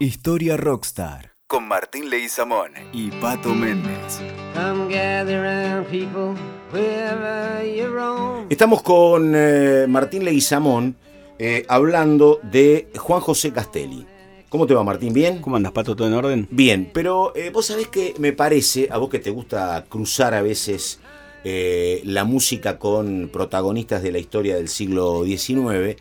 Historia Rockstar con Martín Leguizamón y Pato Méndez. Estamos con eh, Martín Leguizamón eh, hablando de Juan José Castelli. ¿Cómo te va, Martín? ¿Bien? ¿Cómo andas, Pato? ¿Todo en orden? Bien, pero eh, vos sabés que me parece, a vos que te gusta cruzar a veces la música con protagonistas de la historia del siglo XIX,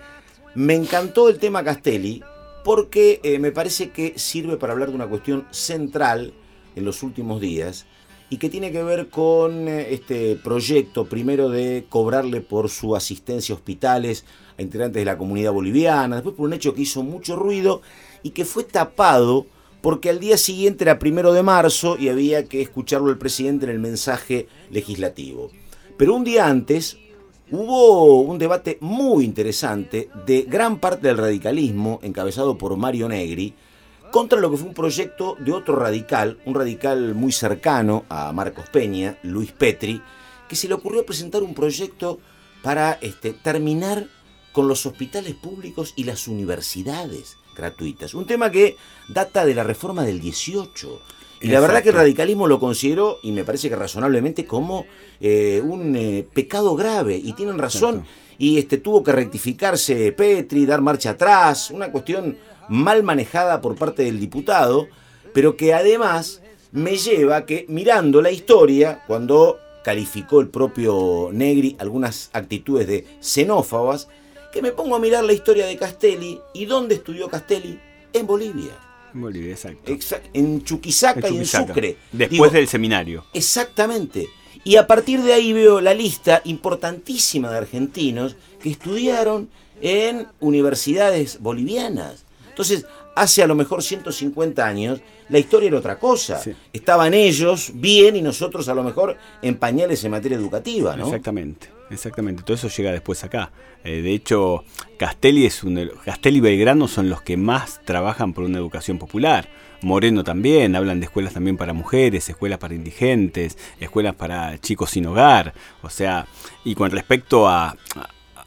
me encantó el tema Castelli porque eh, me parece que sirve para hablar de una cuestión central en los últimos días y que tiene que ver con eh, este proyecto, primero de cobrarle por su asistencia a hospitales a integrantes de la comunidad boliviana, después por un hecho que hizo mucho ruido y que fue tapado porque al día siguiente era primero de marzo y había que escucharlo el presidente en el mensaje legislativo. Pero un día antes, Hubo un debate muy interesante de gran parte del radicalismo, encabezado por Mario Negri, contra lo que fue un proyecto de otro radical, un radical muy cercano a Marcos Peña, Luis Petri, que se le ocurrió presentar un proyecto para este, terminar con los hospitales públicos y las universidades gratuitas. Un tema que data de la reforma del 18 y la verdad que el radicalismo lo consideró, y me parece que razonablemente, como eh, un eh, pecado grave. Y tienen razón. Y este, tuvo que rectificarse Petri, dar marcha atrás. Una cuestión mal manejada por parte del diputado, pero que además me lleva que, mirando la historia, cuando calificó el propio Negri algunas actitudes de xenófobas, que me pongo a mirar la historia de Castelli. ¿Y dónde estudió Castelli? En Bolivia. En Bolivia, exacto. en Chuquisaca y en Sucre. Después del seminario. Exactamente. Y a partir de ahí veo la lista importantísima de argentinos que estudiaron en universidades bolivianas. Entonces, hace a lo mejor 150 años, la historia era otra cosa. Estaban ellos bien y nosotros a lo mejor en pañales en materia educativa, ¿no? Exactamente. Exactamente, todo eso llega después acá. Eh, de hecho, Castelli, es un, Castelli y Belgrano son los que más trabajan por una educación popular. Moreno también, hablan de escuelas también para mujeres, escuelas para indigentes, escuelas para chicos sin hogar. O sea, y con respecto a,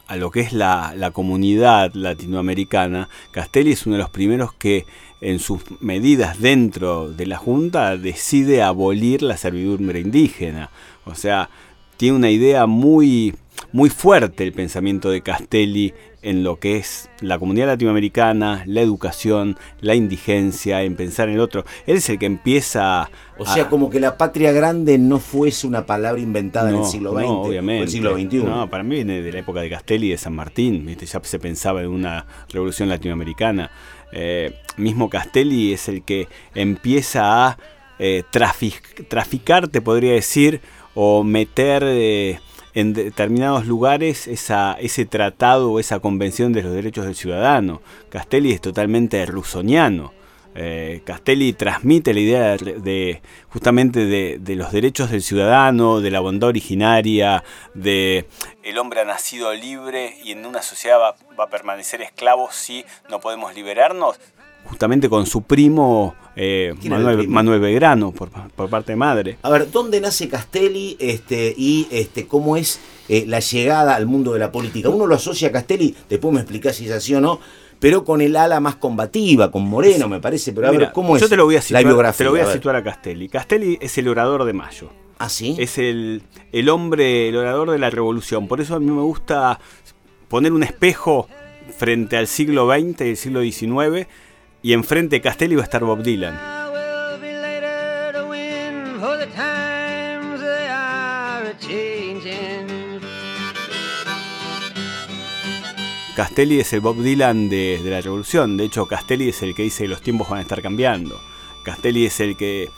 a lo que es la, la, comunidad latinoamericana, Castelli es uno de los primeros que en sus medidas dentro de la Junta decide abolir la servidumbre indígena. O sea, tiene una idea muy, muy fuerte el pensamiento de Castelli en lo que es la comunidad latinoamericana, la educación, la indigencia, en pensar en el otro. Él es el que empieza... O sea, como que la patria grande no fuese una palabra inventada en el siglo XX, no, obviamente. el siglo XXI. No, para mí viene de la época de Castelli y de San Martín, ya se pensaba en una revolución latinoamericana. Eh, mismo Castelli es el que empieza a eh, traficar, te podría decir, o meter eh, en determinados lugares esa, ese tratado o esa convención de los derechos del ciudadano. Castelli es totalmente rusoniano. Eh, Castelli transmite la idea de, justamente de, los derechos del ciudadano, de la bondad originaria, de el hombre ha nacido libre y en una sociedad va, va a permanecer esclavo si no podemos liberarnos justamente con su primo, eh, Manuel, Belgrano, por, parte de madre. A ver, ¿dónde nace Castelli este, y este, cómo es eh, la llegada al mundo de la política? Uno lo asocia a Castelli, después me explicás si es así o no, pero con el ala más combativa, con Moreno, me parece. Pero a ver, ¿cómo es yo te lo voy a situar, la biografía? Te lo voy a, situar a Castelli. Castelli es el orador de Mayo. ¿Ah, sí? Es el, el hombre, el orador de la revolución. Por eso a mí me gusta poner un espejo frente al siglo XX y el siglo XIX y enfrente de Castelli va a estar Bob Dylan. Castelli es el Bob Dylan de, de, la revolución. De hecho, Castelli es el que dice que los tiempos van a estar cambiando. Castelli es el que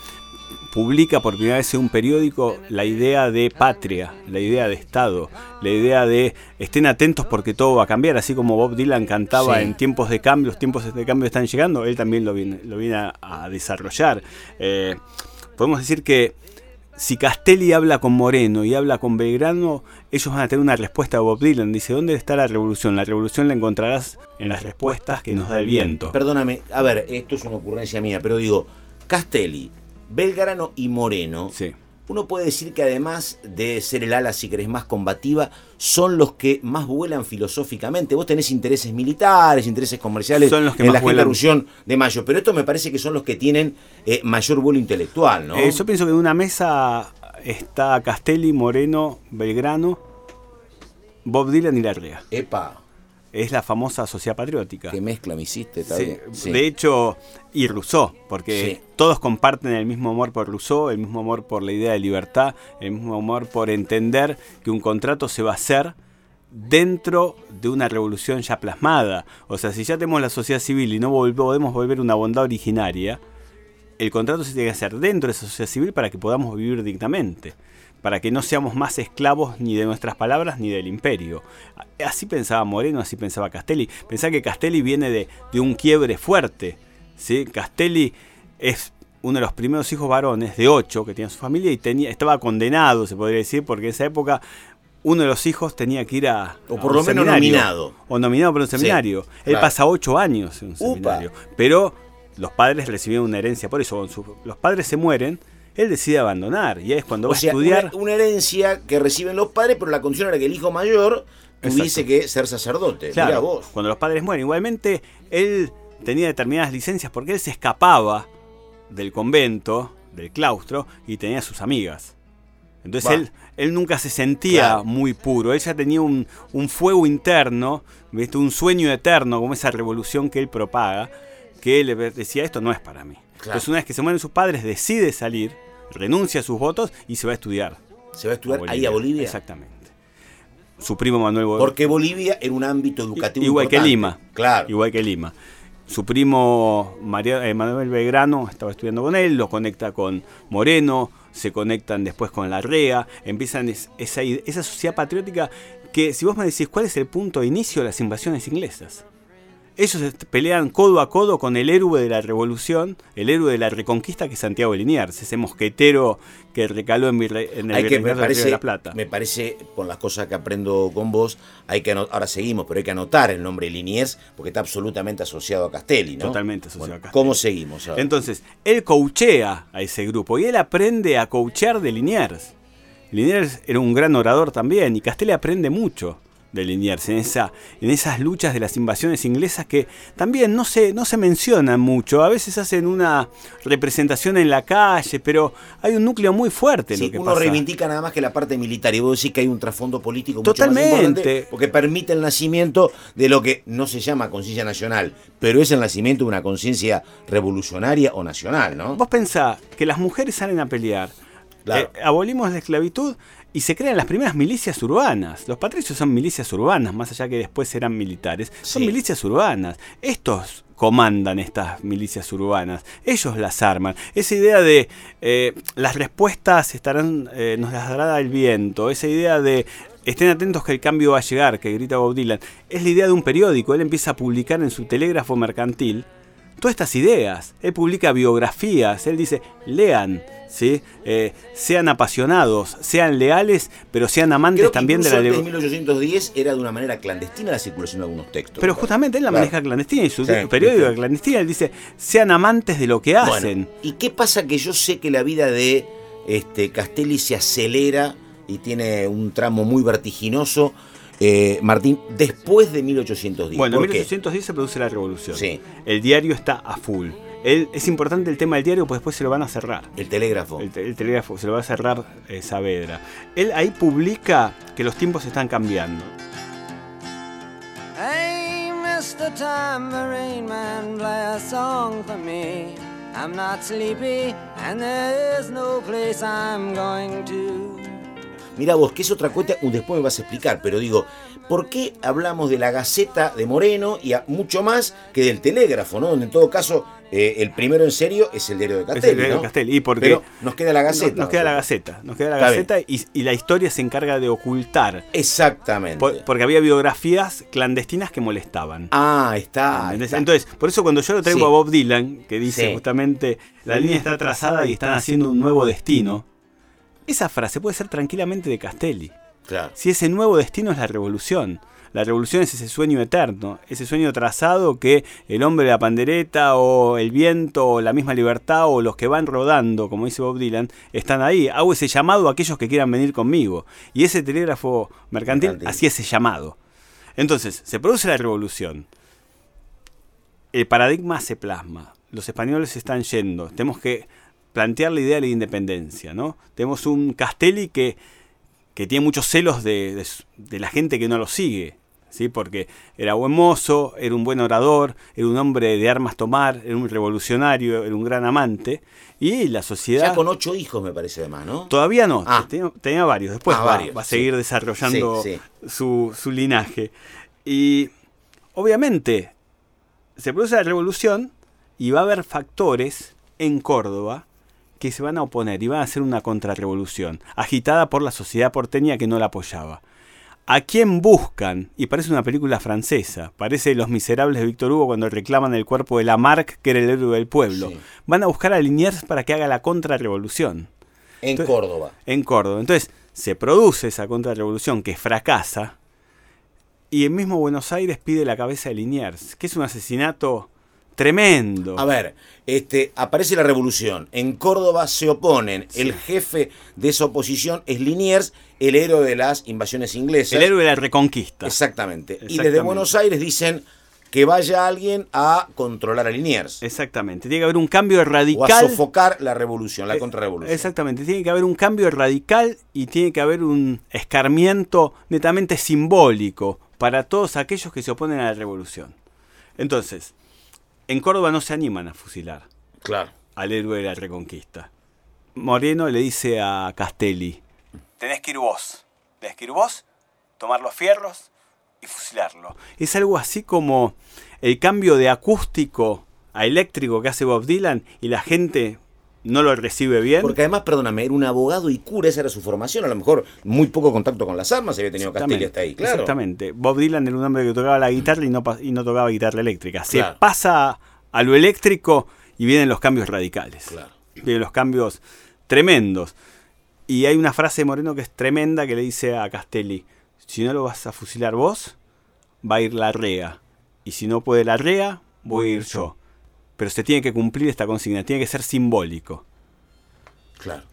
publica por primera vez en un periódico la idea de patria, la idea de Estado, la idea de estén atentos porque todo va a cambiar, así como Bob Dylan cantaba en tiempos de cambio, los tiempos de cambio están llegando, él también lo viene, lo viene a, desarrollar. Eh, podemos decir que si Castelli habla con Moreno y habla con Belgrano, ellos van a tener una respuesta a Bob Dylan. Dice, ¿dónde está la revolución? La revolución la encontrarás en las respuestas que nos da el viento. Perdóname, a ver, esto es una ocurrencia mía, pero digo, Castelli, Belgrano y Moreno uno puede decir que además de ser el ala, si querés, más combativa, son los que más vuelan filosóficamente. Vos tenés intereses militares, intereses comerciales son los que en más la vuelan. revolución de mayo, pero esto me parece que son los que tienen eh, mayor vuelo intelectual, ¿no? Eh, yo pienso que en una mesa está Castelli, Moreno, Belgrano, Bob Dylan y Larrea. Epa, Es la famosa sociedad patriótica. qué mezcla me hiciste, Sí. Sí. De hecho, y Rousseau, porque Sí. todos comparten el mismo amor por Rousseau, el mismo amor por la idea de libertad, el mismo amor por entender que un contrato se va a hacer dentro de una revolución ya plasmada. O sea, si ya tenemos la sociedad civil y no podemos volver una bondad originaria, el contrato se tiene que hacer dentro de esa sociedad civil para que podamos vivir dignamente, para que no seamos más esclavos ni de nuestras palabras ni del imperio. Así pensaba Moreno, así pensaba Castelli. Pensaba que Castelli viene de, de un quiebre fuerte. ¿sí? Castelli es uno de los primeros hijos varones de ocho que tenía su familia y tenía, estaba condenado, se podría decir, porque en esa época uno de los hijos tenía que ir a... O a por un lo menos nominado. O nominado por un Sí, seminario. Él claro. pasa ocho años en un Upa. seminario. Pero los padres recibieron una herencia por eso. Los padres se mueren, él decide abandonar. Y ahí es cuando O va sea, a estudiar. una, una herencia que reciben los padres, pero la condición era que el hijo mayor tuviese Exacto. que ser sacerdote. Claro, Mirá vos. cuando los padres mueren. Igualmente, él tenía determinadas licencias porque él se escapaba del convento, del claustro, y tenía sus amigas. Entonces él, él nunca se sentía Claro. muy puro. Él ya tenía un, un fuego interno, ¿viste? un sueño eterno, como esa revolución que él propaga, que él decía, esto no es para mí. Entonces una vez que se mueren sus padres, decide salir, renuncia a sus votos y se va a estudiar. Se va a estudiar ahí a Bolivia. Exactamente. Su primo Manuel Porque Bolivia era un ámbito educativo Igual que. Lima. Claro. Igual que Lima. Su primo María, eh, Manuel Belgrano estaba estudiando con él, lo conecta con Moreno, se conectan después con Larrea, empiezan es- esa, esa sociedad patriótica que si vos me decís cuál es el punto de inicio de las invasiones inglesas. Ellos pelean codo a codo con el héroe de la revolución, el héroe de la reconquista que es Santiago Liniers, ese mosquetero que recaló en, Virre- en el hay que, me parece, de la Plata. me parece, con las cosas que aprendo con vos, hay que ahora seguimos, pero hay que anotar el nombre Liniers porque está absolutamente asociado a Castelli, ¿no? Totalmente asociado Bueno, a Castelli. ¿Cómo seguimos ahora? Entonces, él coachea a ese grupo y él aprende a coachear de Liniers. Liniers era un gran orador también y Castelli aprende mucho de Liniers en, esa, en esas luchas de las invasiones inglesas que también no se, no se mencionan mucho. A veces hacen una representación en la calle, pero hay un núcleo muy fuerte en Sí, lo que uno pasa. reivindica nada más que la parte militar y vos decís que hay un trasfondo político mucho Totalmente. más importante porque permite el nacimiento de lo que no se llama conciencia nacional, pero es el nacimiento de una conciencia revolucionaria o nacional, ¿no? Vos pensás que las mujeres salen a pelear. Claro. Eh, abolimos la esclavitud y se crean las primeras milicias urbanas. Los patricios son milicias urbanas, más allá que después eran militares. Son Sí. milicias urbanas. Estos comandan estas milicias urbanas. Ellos las arman. Esa idea de eh, las respuestas estarán, eh, nos las dará el viento. Esa idea de estén atentos que el cambio va a llegar, que grita Bob Dylan. Es la idea de un periódico. Él empieza a publicar en su telégrafo mercantil todas estas ideas. Él publica biografías, él dice, lean, ¿sí? Eh, sean apasionados, sean leales, pero sean amantes Creo que también de la ley. 1810 era de una manera clandestina la circulación de algunos textos. Pero justamente él la Claro. maneja clandestina y su Sí, periódico sí. clandestina, él dice, sean amantes de lo que Bueno, hacen. ¿Y qué pasa que yo sé que la vida de este, Castelli se acelera y tiene un tramo muy vertiginoso, eh, Martín, después de 1810? Bueno, en ¿Por qué? 1810 se produce la revolución. Sí. El diario está a full. Él, es importante el tema del diario, pues después se lo van a cerrar. El telégrafo. El, te- el telégrafo se lo va a cerrar eh, Saavedra. Él ahí publica que los tiempos están cambiando. Hey, Mr. Tambourine Man, play a song for me. I'm not sleepy, and there is no place I'm going to. Mira vos, que es otra cuenta, uh, después me vas a explicar, pero digo, ¿por qué hablamos de la Gaceta de Moreno y a- mucho más que del telégrafo, ¿no? Donde en todo caso, eh, el primero en serio es el diario de Es Castelli, el diario ¿no? de Castelli, y porque Pero nos queda la Gaceta. nos, nos queda la. Gaceta. Nos queda la Está. Gaceta y, y la historia se encarga de ocultar. Exactamente. por- porque había biografías clandestinas que molestaban. ah, está. Está. Entonces, por eso cuando yo lo traigo Sí. a Bob Dylan, que dice Sí. justamente, la línea está trazada y están haciendo un nuevo destino, esa frase puede ser tranquilamente de Castelli. Claro. Si ese nuevo destino es la revolución. La revolución es ese sueño eterno, ese sueño trazado que el hombre de la pandereta o el viento o la misma libertad o los que van rodando, como dice Bob Dylan, están ahí. Hago ese llamado a aquellos que quieran venir conmigo. Y ese telégrafo mercantil, Mercantil. hacía ese llamado. Entonces, se produce la revolución. El paradigma se plasma. Los españoles están yendo. Tenemos que plantear la idea de la independencia, ¿no? Tenemos un Castelli que, que tiene muchos celos de, de la gente que no lo sigue, ¿sí? Porque era buen mozo, era un buen orador, era un hombre de armas tomar, era un revolucionario, era un gran amante. Y la sociedad... Ya con ocho hijos, me parece, además, ¿no? Todavía no, Ah. tenía, tenía varios. Después Ah, va, varios, va a sí. seguir desarrollando Sí, Su, su linaje. Y obviamente se produce la revolución y va a haber factores en Córdoba que se van a oponer y van a hacer una contrarrevolución, agitada por la sociedad porteña que no la apoyaba. ¿A quién buscan? Y parece una película francesa, parece Los Miserables de Víctor Hugo cuando reclaman el cuerpo de Lamarck, que era el héroe del pueblo. Sí. Van a buscar a Liniers para que haga la contrarrevolución En Entonces- Córdoba. en Córdoba. Entonces, se produce esa contrarrevolución que fracasa y el mismo Buenos Aires pide la cabeza de Liniers, que es un asesinato tremendo. A ver, este, aparece la revolución. En Córdoba se oponen. El jefe de esa oposición es Liniers, el héroe de las invasiones inglesas. el héroe de la reconquista. Exactamente. Y desde Exactamente. Buenos Aires dicen que vaya alguien a controlar a Liniers. Exactamente. Tiene que haber un cambio O a radical. sofocar la revolución, la Eh, contrarrevolución. Exactamente, tiene que haber un cambio radical y tiene que haber un escarmiento netamente simbólico para todos aquellos que se oponen a la revolución. Entonces, en Córdoba no se animan a fusilar Claro. al héroe de la reconquista. Moreno le dice a Castelli, tenés que ir vos, tenés que ir vos, tomar los fierros y fusilarlo. Es algo así como el cambio de acústico a eléctrico que hace Bob Dylan y la gente no lo recibe bien. Porque además, perdóname, era un abogado y cura, esa era su formación. A lo mejor muy poco contacto con las armas había tenido Castelli hasta ahí, claro. Exactamente. Bob Dylan era un hombre que tocaba la guitarra y no, y no tocaba guitarra eléctrica. Se Claro. pasa a lo eléctrico y vienen los cambios radicales. Claro. Vienen los cambios tremendos. Y hay una frase de Moreno que es tremenda que le dice a Castelli, si no lo vas a fusilar vos, va a ir la REA. Y si no puede la REA, voy a ir yo. Pero se tiene que cumplir esta consigna, tiene que ser simbólico. Claro.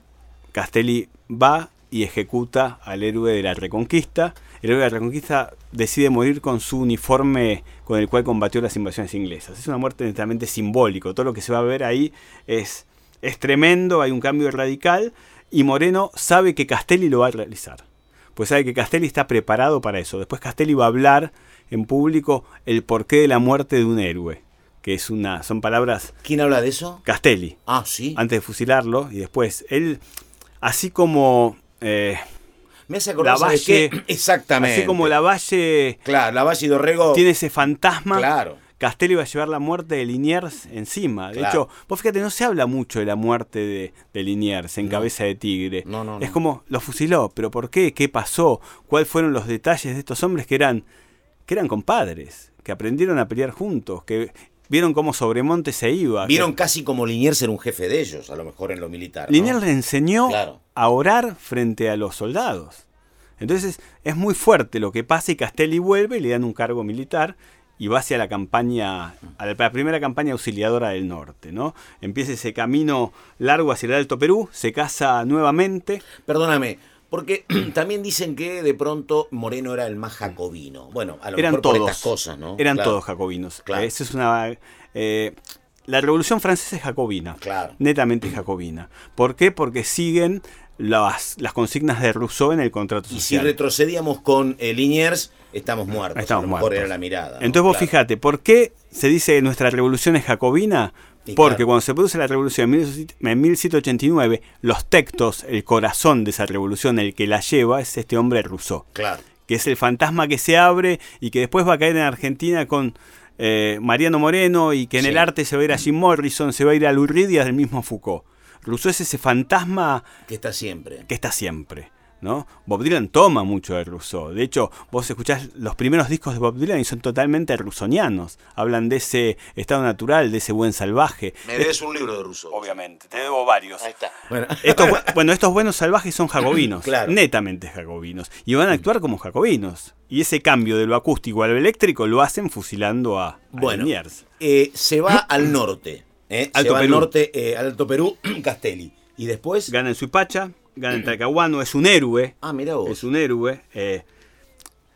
Castelli va y ejecuta al héroe de la Reconquista. El héroe de la Reconquista decide morir con su uniforme con el cual combatió las invasiones inglesas. Es una muerte netamente simbólico. Todo lo que se va a ver ahí es, es tremendo, hay un cambio radical y Moreno sabe que Castelli lo va a realizar. Pues sabe que Castelli está preparado para eso. Después Castelli va a hablar en público el porqué de la muerte de un héroe. Que es una, son palabras ¿Quién habla de eso? Castelli Ah, sí. antes de fusilarlo y después él así como eh, Me hace acordar, la ¿sabes Valle- qué? Exactamente. así como la Valle Claro, la Valle y Dorrego. tiene ese fantasma Claro. Castelli va a llevar la muerte de Liniers encima. De Claro. hecho, vos fíjate, no se habla mucho de la muerte de, de Liniers en No. cabeza de tigre. No, no, Es como, lo fusiló, pero ¿por qué? ¿Qué pasó? ¿Cuáles fueron los detalles de estos hombres que eran, que eran compadres? Que aprendieron a pelear juntos, que vieron cómo Sobremonte se iba. que- Vieron casi como Liniers ser un jefe de ellos, a lo mejor en lo militar. ¿no? Liniers le enseñó Claro. a orar frente a los soldados. Entonces es muy fuerte lo que pasa y Castelli vuelve y le dan un cargo militar y va hacia la campaña, a la primera campaña auxiliadora del norte, ¿no? Empieza ese camino largo hacia el Alto Perú, se casa nuevamente. Perdóname, porque también dicen que de pronto Moreno era el más jacobino. Bueno, a lo Eran mejor todos. por estas cosas, ¿no? Eran Claro, todos jacobinos. Claro. Eso es una. eh, la Revolución Francesa es jacobina. Claro. Netamente jacobina. ¿Por qué? Porque siguen las, las consignas de Rousseau en el contrato Y si social. retrocedíamos con eh, Liniers, estamos muertos. Estamos a lo mejor muertos. era la mirada. ¿no? Entonces vos Claro. fíjate, ¿por qué se dice que nuestra revolución es jacobina? Y Porque claro. cuando se produce la revolución en 17- en 1789, los textos, el corazón de esa revolución, el que la lleva, es este hombre Rousseau, Claro. que es el fantasma que se abre y que después va a caer en Argentina con eh, Mariano Moreno y que en Sí. el arte se va a ir a Jim Morrison, se va a ir a y al mismo Foucault. Rousseau es ese fantasma Que está siempre. que está siempre. ¿No? Bob Dylan toma mucho de Rousseau. De hecho, vos escuchás los primeros discos de Bob Dylan y son totalmente rusonianos. Hablan de ese estado natural, de ese buen salvaje. Me debes un libro de Rousseau. Obviamente, te debo varios. Ahí está. Bueno, estos, bueno, estos buenos salvajes son jacobinos, Claro. netamente jacobinos. Y van a actuar como jacobinos. Y ese cambio de lo acústico a lo eléctrico lo hacen fusilando a, a Bueno, Liniers. eh, se va al norte. ¿eh? se Alto va al Perú. norte, eh, al Alto Perú, Castelli. Y después. Gana en Suipacha, gana en Talcahuano, es un héroe. Ah, mira vos. es un héroe. eh,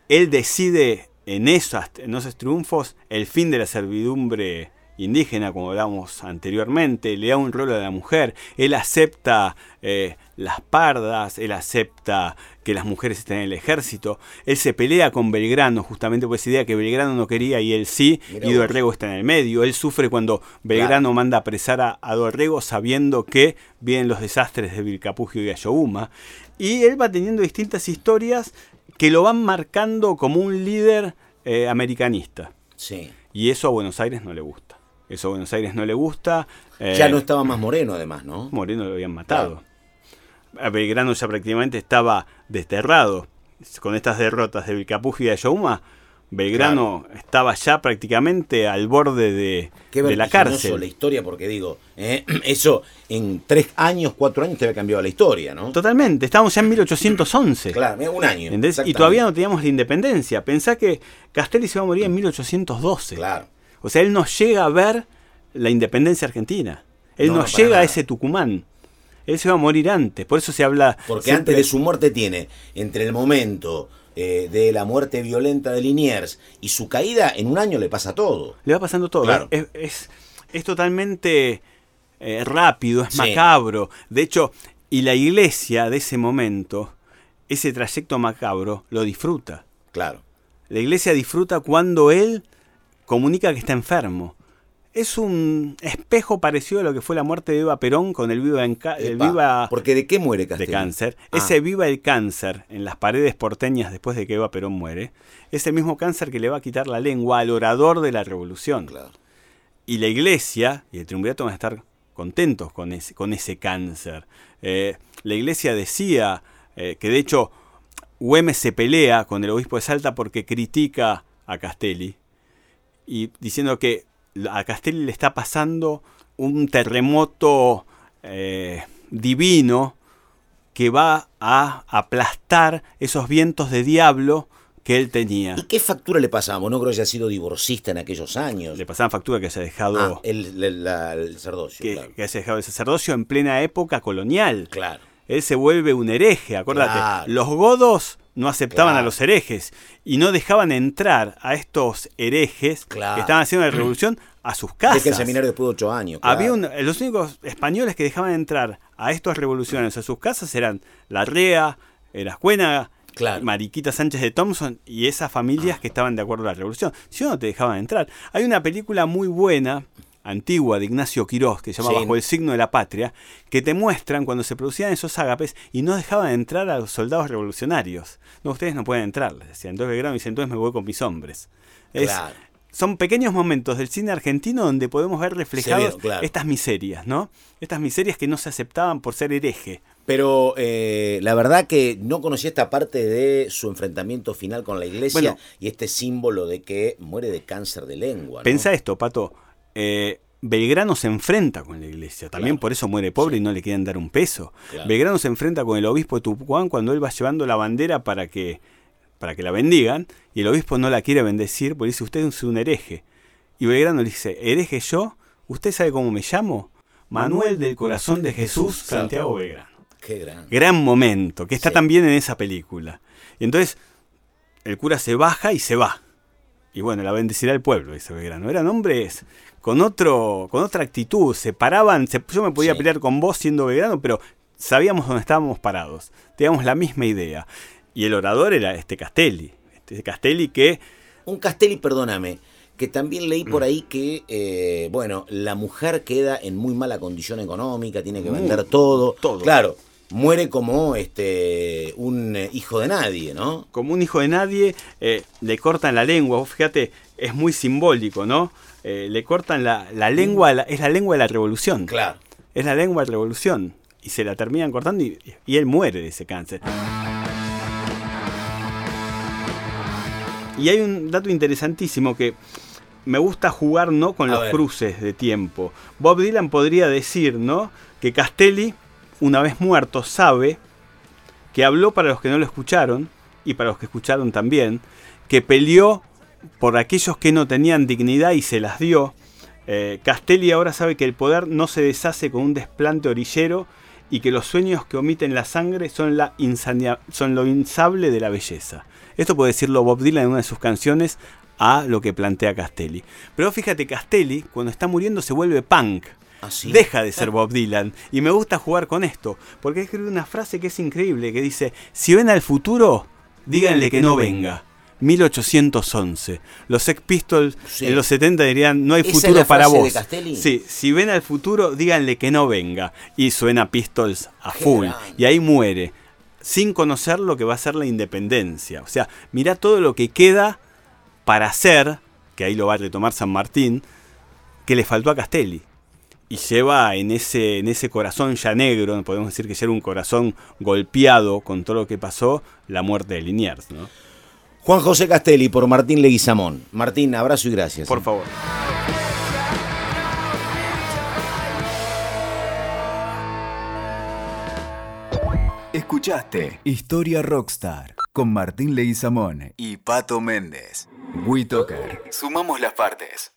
él decide en, esas, en esos triunfos el fin de la servidumbre indígena, como hablábamos anteriormente, le da un rol a la mujer, él acepta eh, las pardas, él acepta que las mujeres estén en el ejército, él se pelea con Belgrano justamente por esa idea que Belgrano no quería y él sí, Mirá y vos. Dorrego está en el medio, él sufre cuando Belgrano manda a apresar a, a Dorrego sabiendo que vienen los desastres de Vilcapugio y Ayohuma, y él va teniendo distintas historias que lo van marcando como un líder eh, americanista. Sí. Y eso a Buenos Aires no le gusta. Eso a Buenos Aires no le gusta. eh, Ya no estaba más moreno, además, ¿no? Moreno lo habían matado. A Belgrano ya prácticamente estaba desterrado. Con estas derrotas de Vilcapugio y de Ayohuma, Belgrano estaba ya prácticamente al borde de, Qué de la cárcel. la historia, porque digo, eh, eso en tres años, cuatro años te había cambiado la historia, ¿no? Totalmente, estábamos ya en 1811. Claro, un año. Y todavía no teníamos la independencia. Pensá que Castelli se va a morir en 1812. Claro. O sea, él no llega a ver la independencia argentina. Él No, no, no, para llega a ese Tucumán. Él se va a morir antes. Por eso se habla. Porque siempre- antes de su muerte tiene, entre el momento eh, de la muerte violenta de Liniers y su caída, en un año le pasa todo. Le va pasando todo. Claro. Es, es, es totalmente eh, rápido, es Sí. macabro. De hecho, y la iglesia de ese momento, ese trayecto macabro, lo disfruta. Claro. La iglesia disfruta cuando él comunica que está enfermo. Es un espejo parecido a lo que fue la muerte de Eva Perón con el Viva, en ca- el Epa, viva Porque ¿de qué muere de Castelli? cáncer. Ah, Ese Viva el cáncer en las paredes porteñas después de que Eva Perón muere. Es el mismo cáncer que le va a quitar la lengua al orador de la revolución. Claro. Y la iglesia y el triunvirato van a estar contentos con ese, con ese cáncer. Eh, la iglesia decía eh, que de hecho Güemes se pelea con el obispo de Salta porque critica a Castelli y diciendo que a Castelli le está pasando un terremoto eh, divino que va a aplastar esos vientos de diablo que él tenía. ¿Y qué factura le pasamos? No creo que haya sido divorcista en aquellos años. Le pasaban factura que haya dejado, Ah, el, el- la- el sacerdocio, que, claro. que haya dejado el sacerdocio en plena época colonial. Claro. Él se vuelve un hereje, acuérdate. Claro. Los godos no aceptaban Claro. a los herejes y no dejaban entrar a estos herejes Claro. que estaban haciendo la revolución a sus casas. Deja el seminario después de ocho años. claro. Había un- los únicos españoles que dejaban entrar a estos revolucionarios a sus casas eran la Rea, Erascuénaga, Claro. Mariquita Sánchez de Thompson y esas familias que estaban de acuerdo a la revolución. Si no, no te dejaban entrar. Hay una película muy buena, antigua, de Ignacio Quirós, que se llama Sí. Bajo el signo de la patria, que te muestran cuando se producían esos ágapes y no dejaban entrar a los soldados revolucionarios. No, ustedes no pueden entrar, les decían. Entonces Belgrano dice, entonces me voy con mis hombres. Es- Claro. son pequeños momentos del cine argentino donde podemos ver claro. estas miserias, ¿no? Estas miserias que no se aceptaban por ser hereje. Pero eh, la verdad que no conocía esta parte de su enfrentamiento final con la iglesia Bueno. y este símbolo de que muere de cáncer de lengua. ¿no? Pensá esto, Pato. Eh, Belgrano se enfrenta con la iglesia. También Claro. por eso muere pobre y no le quieren dar un peso. Claro. Belgrano se enfrenta con el obispo de Tucumán cuando él va llevando la bandera para que, para que la bendigan. Y el obispo no la quiere bendecir porque dice, usted es un hereje. Y Belgrano le dice, hereje yo, ¿usted sabe cómo me llamo? Manuel del Corazón de Jesús, Santiago Belgrano. Qué gran. gran momento, que está Sí. también en esa película. Y entonces el cura se baja y se va. Y bueno, la bendecirá el pueblo, dice Belgrano. Eran hombres con otro, con otra actitud, se paraban, se- yo me podía Sí. pelear con vos siendo Belgrano, pero sabíamos dónde estábamos parados. Teníamos la misma idea. Y el orador era este Castelli. Este Castelli que Un Castelli, perdóname, que también leí Mm. por ahí que, eh, bueno, la mujer queda en muy mala condición económica, tiene que Muy- vender todo. todo. Claro, muere como este un eh, hijo de nadie, ¿no? Como un hijo de nadie, eh, le cortan la lengua, fíjate, es muy simbólico, ¿no? Eh, le cortan la, lengua, es la lengua de la revolución. Claro. Es la lengua de la revolución. Y se la terminan cortando y, y él muere de ese cáncer. Y hay un dato interesantísimo que me gusta jugar ¿no? con los cruces de tiempo. Bob Dylan podría decir ¿no? que Castelli una vez muerto, sabe que habló para los que no lo escucharon y para los que escucharon también, que peleó por aquellos que no tenían dignidad y se las dio. Eh, Castelli ahora sabe que el poder no se deshace con un desplante orillero y que los sueños que omiten la sangre son, son lo insable de la belleza. Esto puede decirlo Bob Dylan en una de sus canciones a lo que plantea Castelli. Pero fíjate, Castelli, cuando está muriendo, se vuelve punk. ¿Ah, Deja de ser Bob Dylan. Y me gusta jugar con esto. Porque escribe una frase que es increíble, que dice, si ven al futuro, díganle que no venga. 1811. Los Sex Pistols en los 70 dirían, no hay futuro para vos. sí, si ven al futuro, díganle que no venga. Y suena Pistols a full. Y ahí muere. Sin conocer lo que va a ser la independencia. O sea, mira todo lo que queda para hacer, que ahí lo va a retomar San Martín, que le faltó a Castelli. Y lleva en ese, en ese corazón ya negro, podemos decir que ya era un corazón golpeado con todo lo que pasó, la muerte de Liniers. ¿no? Juan José Castelli por Martín Leguizamón. Martín, abrazo y gracias. Por ¿eh? favor. Escuchaste Historia Rockstar con Martín Leguizamón y Pato Méndez. WeToker. Sumamos las partes.